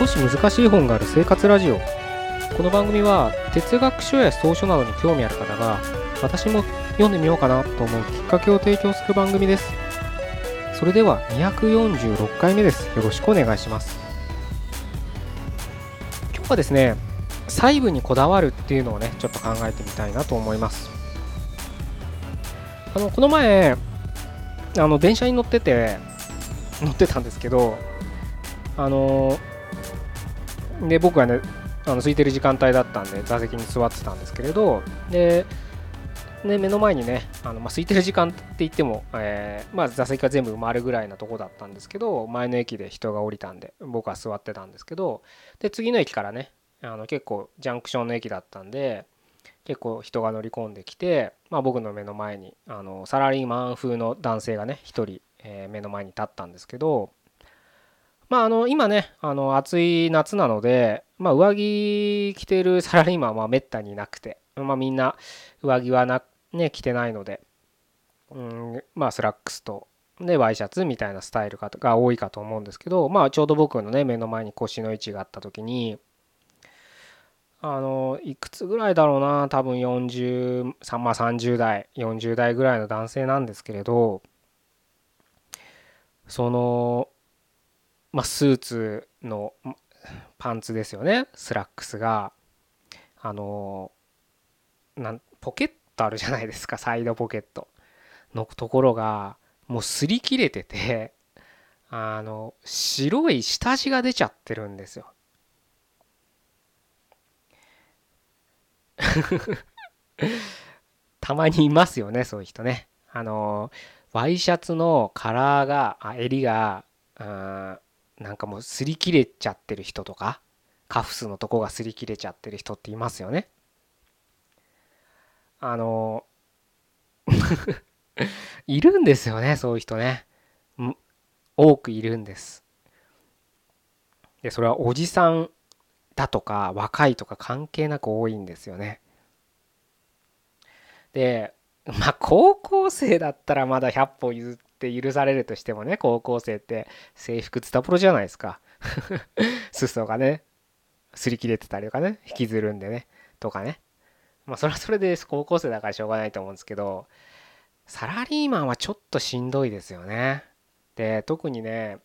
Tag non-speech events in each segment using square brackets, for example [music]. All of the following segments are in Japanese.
少し難しい本がある生活ラジオ。この番組は哲学書や草書などに興味ある方が私も読んでみようかなと思うきっかけを提供する番組です。それでは246回目です。よろしくお願いします。今日はですね細部にこだわるっていうのをねちょっと考えてみたいなと思います。あのこの前あの電車に乗ってて乗ってたんですけどあので僕はねあの空いてる時間帯だったんで座席に座ってたんですけれどでね、目の前にね、あのまあ、空いてる時間って言っても、えー、まあ、座席が全部埋まるぐらいなとこだったんですけど、前の駅で人が降りたんで、僕は座ってたんですけど、で、次の駅からね、あの結構ジャンクションの駅だったんで、結構人が乗り込んできて、まあ、僕の目の前にあのサラリーマン風の男性がね、1人、えー、目の前に立ったんですけど、まあ、あの今ねあの暑い夏なので、まあ、上着着てるサラリーマンはめったになくて、まあ、みんな上着はな、ね、着てないので、うんまあ、スラックスとでワイシャツみたいなスタイルが多いかと思うんですけど、まあ、ちょうど僕のね目の前に腰の位置があった時にあのいくつぐらいだろうな多分40まあ30代40代ぐらいの男性なんですけれどそのまあ、スーツのパンツですよね。スラックスが。あのなんポケットあるじゃないですか。サイドポケット。のところがもう擦り切れててあの白い下地が出ちゃってるんですよ。[laughs] たまにいますよねそういう人ね。あのワイシャツのカラーが襟があなんかもう擦り切れちゃってる人とかカフスのとこが擦り切れちゃってる人っていますよね。あの [laughs] いるんですよねそういう人ね。多くいるんです。でそれはおじさんだとか若いとか関係なく多いんですよね。でまあ高校生だったらまだ100歩譲って許されるとしてもね高校生って制服ツタプロじゃないですか。[laughs] 裾がね擦り切れてたりとかね引きずるんでねとかね。まあそれはそれで高校生だからしょうがないと思うんですけどサラリーマンはちょっとしんどいですよね。で特にね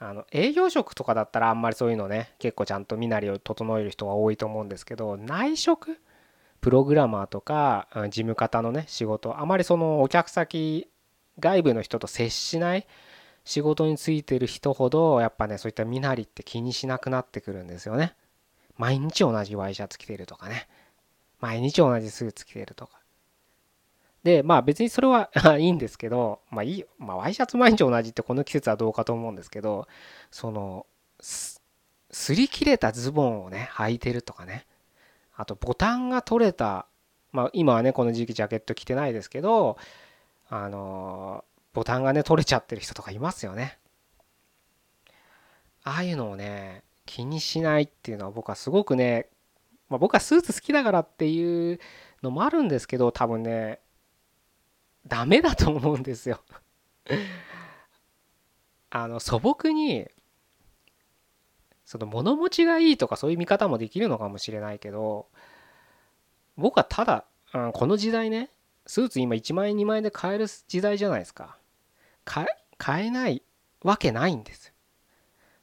あの営業職とかだったらあんまりそういうのね結構ちゃんと身なりを整える人が多いと思うんですけど内職プログラマーとか事務方のね仕事あまりそのお客先外部の人と接しない仕事についてる人ほどやっぱねそういった身なりって気にしなくなってくるんですよね。毎日同じワイシャツ着てるとかね。毎日同じスーツ着てるとか。でまあ別にそれは [laughs] いいんですけどまあいいまあワイシャツ毎日同じってこの季節はどうかと思うんですけどその擦り切れたズボンをね履いてるとかね。あとボタンが取れたまあ今はねこの時期ジャケット着てないですけどあのボタンがね取れちゃってる人とかいますよね。ああいうのをね気にしないっていうのは僕はすごくね、まあ、僕はスーツ好きだからっていうのもあるんですけど多分ねダメだと思うんですよ。[laughs] あの素朴にその物持ちがいいとかそういう見方もできるのかもしれないけど僕はただ、うん、この時代ねスーツ今1万円2万円で買える時代じゃないですか。買え買えないわけないんです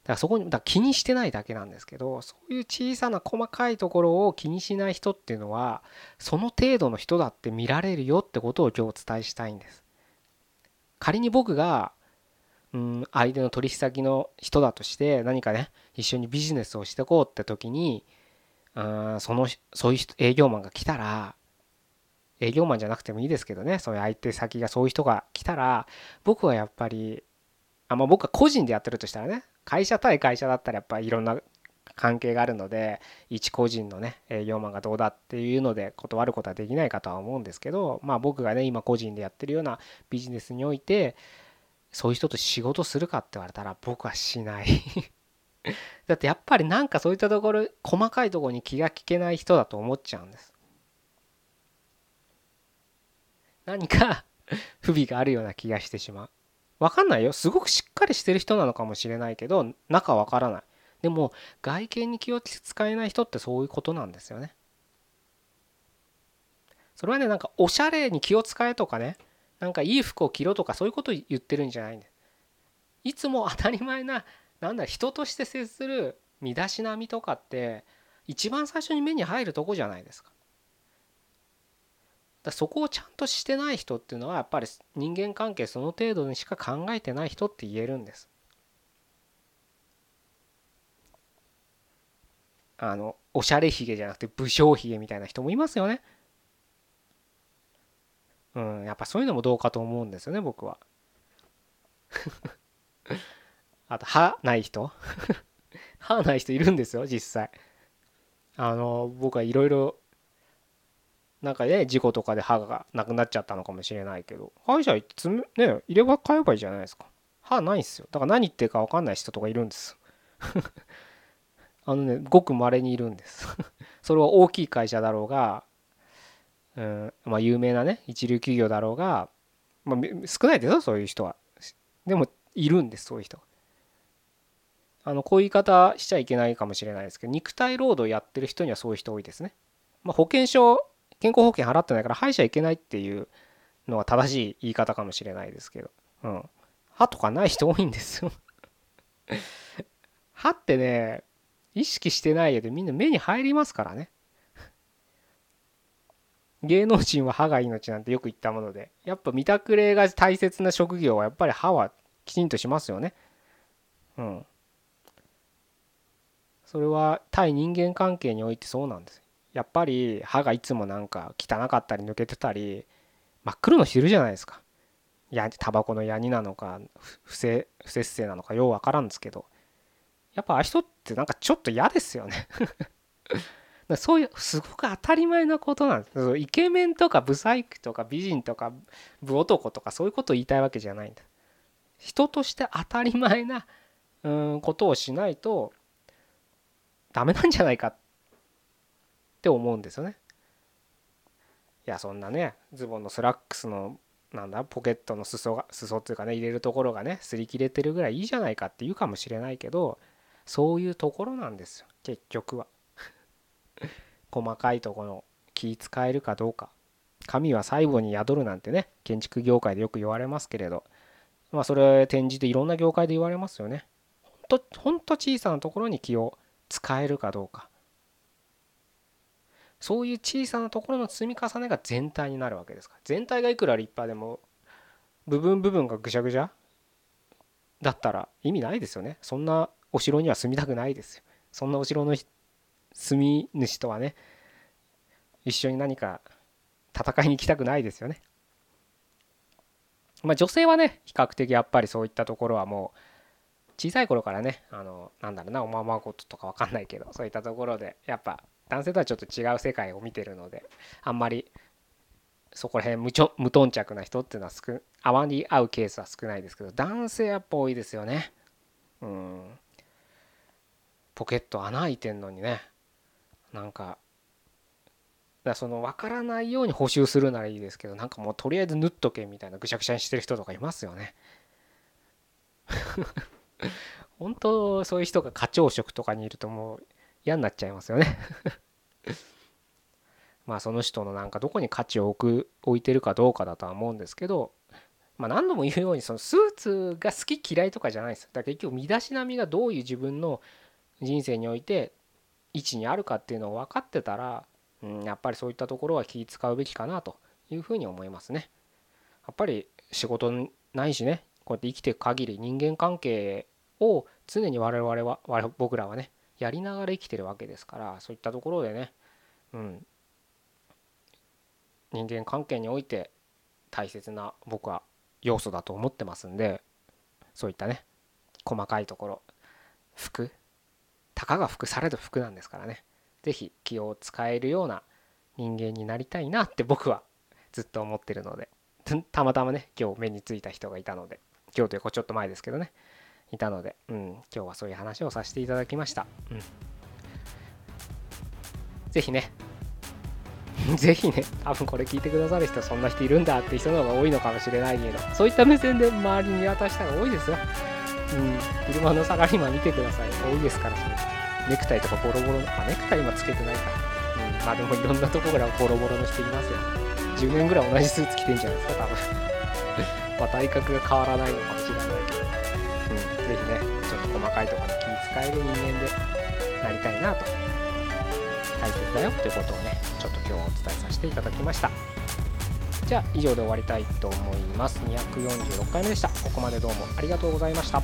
だからそこにだ気にしてないだけなんですけどそういう小さな細かいところを気にしない人っていうのはその程度の人だって見られるよってことを今日お伝えしたいんです。仮に僕がうん相手の取引先の人だとして何かね一緒にビジネスをしていこうって時にうんそのそういう営業マンが来たら営業マンじゃなくてもいいですけどね。そういう相手先がそういう人が来たら僕はやっぱりあまあ僕は個人でやってるとしたらね。会社対会社だったらやっぱりいろんな関係があるので一個人のね営業マンがどうだっていうので断ることはできないかとは思うんですけどまあ僕がね今個人でやってるようなビジネスにおいてそういう人と仕事するかって言われたら僕はしない。[laughs] だってやっぱりなんかそういったところ細かいところに気が利けない人だと思っちゃうんです。何か [laughs] 不備があるような気がしてしまう。わかんないよ。すごくしっかりしてる人なのかもしれないけど中わからない。でも外見に気を使えない人ってそういうことなんですよね。それはねなんかおしゃれに気を使えとかね。なんかいい服を着ろとかそういうこと言ってるんじゃないんですいつも当たり前ななんだ人として接する身だしなみとかって一番最初に目に入るとこじゃないですか。だそこをちゃんとしてない人っていうのはやっぱり人間関係その程度にしか考えてない人って言えるんです。あのおしゃれひげじゃなくて武将ひげみたいな人もいますよね。うん、やっぱそういうのもどうかと思うんですよね僕は。[laughs] あと歯ない人 [laughs] 歯ない人いるんですよ実際。あの僕はいろいろなんかね事故とかで歯がなくなっちゃったのかもしれないけど。歯医者つね入れ歯買えばいいじゃないですか。歯ないんすよ。だから何言ってるか分かんない人とかいるんです。[laughs] あのねごく稀にいるんです。[laughs] それは大きい会社だろうがうんまあ有名なね一流企業だろうが、まあ、少ないですよそういう人は。でもいるんですそういう人あのこういう言い方しちゃいけないかもしれないですけど肉体労働やってる人にはそういう人多いですね。まあ、保険証健康保険払ってないから歯医者行けないっていうのは正しい言い方かもしれないですけど、うん、歯とかない人多いんですよ。歯ってね意識してないよでみんな目に入りますからね。芸能人は歯が命なんてよく言ったものでやっぱ見たくれが大切な職業はやっぱり歯はきちんとしますよね。うん。それは対人間関係においてそうなんですやっぱり歯がいつもなんか汚かったり抜けてたり真っ黒の人いるじゃないですか。やタバコのヤニなのか不正不節制なのかようわからんですけど。やっぱあ人ってなんかちょっと嫌ですよね。[laughs] そういうすごく当たり前なことなんです。イケメンとかブサイクとか美人とか武男とかそういうことを言いたいわけじゃないんだ。人として当たり前なうんことをしないとダメなんじゃないかっって思うんですよね。いやそんなねズボンのスラックスのなんだポケットの裾が裾っていうかね入れるところがね擦り切れてるぐらいいいじゃないかって言うかもしれないけどそういうところなんですよ結局は。[laughs] 細かいところ気使えるかどうか神は細部に宿るなんてね建築業界でよく言われますけれどまあそれ転じていろんな業界で言われますよね。ほんとほんと小さなところに気を使えるかどうかそういう小さなところの積み重ねが全体になるわけですか。ら全体がいくら立派でも部分部分がぐしゃぐしゃだったら意味ないですよね。そんなお城には住みたくないですよ。そんなお城の住み主とはね一緒に何か戦いに行きたくないですよね。まあ女性はね比較的やっぱりそういったところはもう小さい頃からねあのなんだろうなおままごととか分かんないけどそういったところでやっぱ男性とはちょっと違う世界を見てるのであんまりそこら辺無ちょ無頓着な人っていうのは少あまり会うケースは少ないですけど男性やっぱ多いですよね。うん。ポケット穴開いてんのにね。なんかだその分からないように補修するならいいですけどなんかもうとりあえず縫っとけみたいなぐしゃぐしゃにしてる人とかいますよね。[laughs] 本当そういう人が課長職とかにいるともう嫌になっちゃいますよね [laughs] まあその人のなんかどこに価値を置く置いてるかどうかだとは思うんですけどまあ何度も言うようにそのスーツが好き嫌いとかじゃないですだから結局身だしなみがどういう自分の人生において位置にあるかっていうのを分かってたら、うん、やっぱりそういったところは気使うべきかなというふうに思いますね。やっぱり仕事ないしねこうやって生きていく限り人間関係を常に我々は僕らはねやりながら生きてるわけですからそういったところでね、うん、人間関係において大切な僕は要素だと思ってますんでそういったね細かいところ服たかが服されど服なんですからね是非気を使えるような人間になりたいなって僕はずっと思ってるのでたまたまね今日目についた人がいたので今日というかちょっと前ですけどねいたので、うん、今日はそういう話をさせていただきました。うん、ぜひね、[laughs] ぜひね、多分これ聞いてくださる人、そんな人いるんだって人の方が多いのかもしれないけど、そういった目線で周りに見渡したら多いですよ。うん。車のサラリーマン見てください。多いですからそれネクタイとかボロボロの。あネクタイ今つけてないから。うん。まあでもいろんなとこからボロボロの人いますよ。10年ぐらい同じスーツ着てんじゃないですか多分。[laughs] まあ体格が変わらないのかもしれないけど。細かいところに気使える人間でなりたいなと大切だよということをねちょっと今日お伝えさせていただきました。じゃあ以上で終わりたいと思います。246回目でした。ここまでどうもありがとうございました。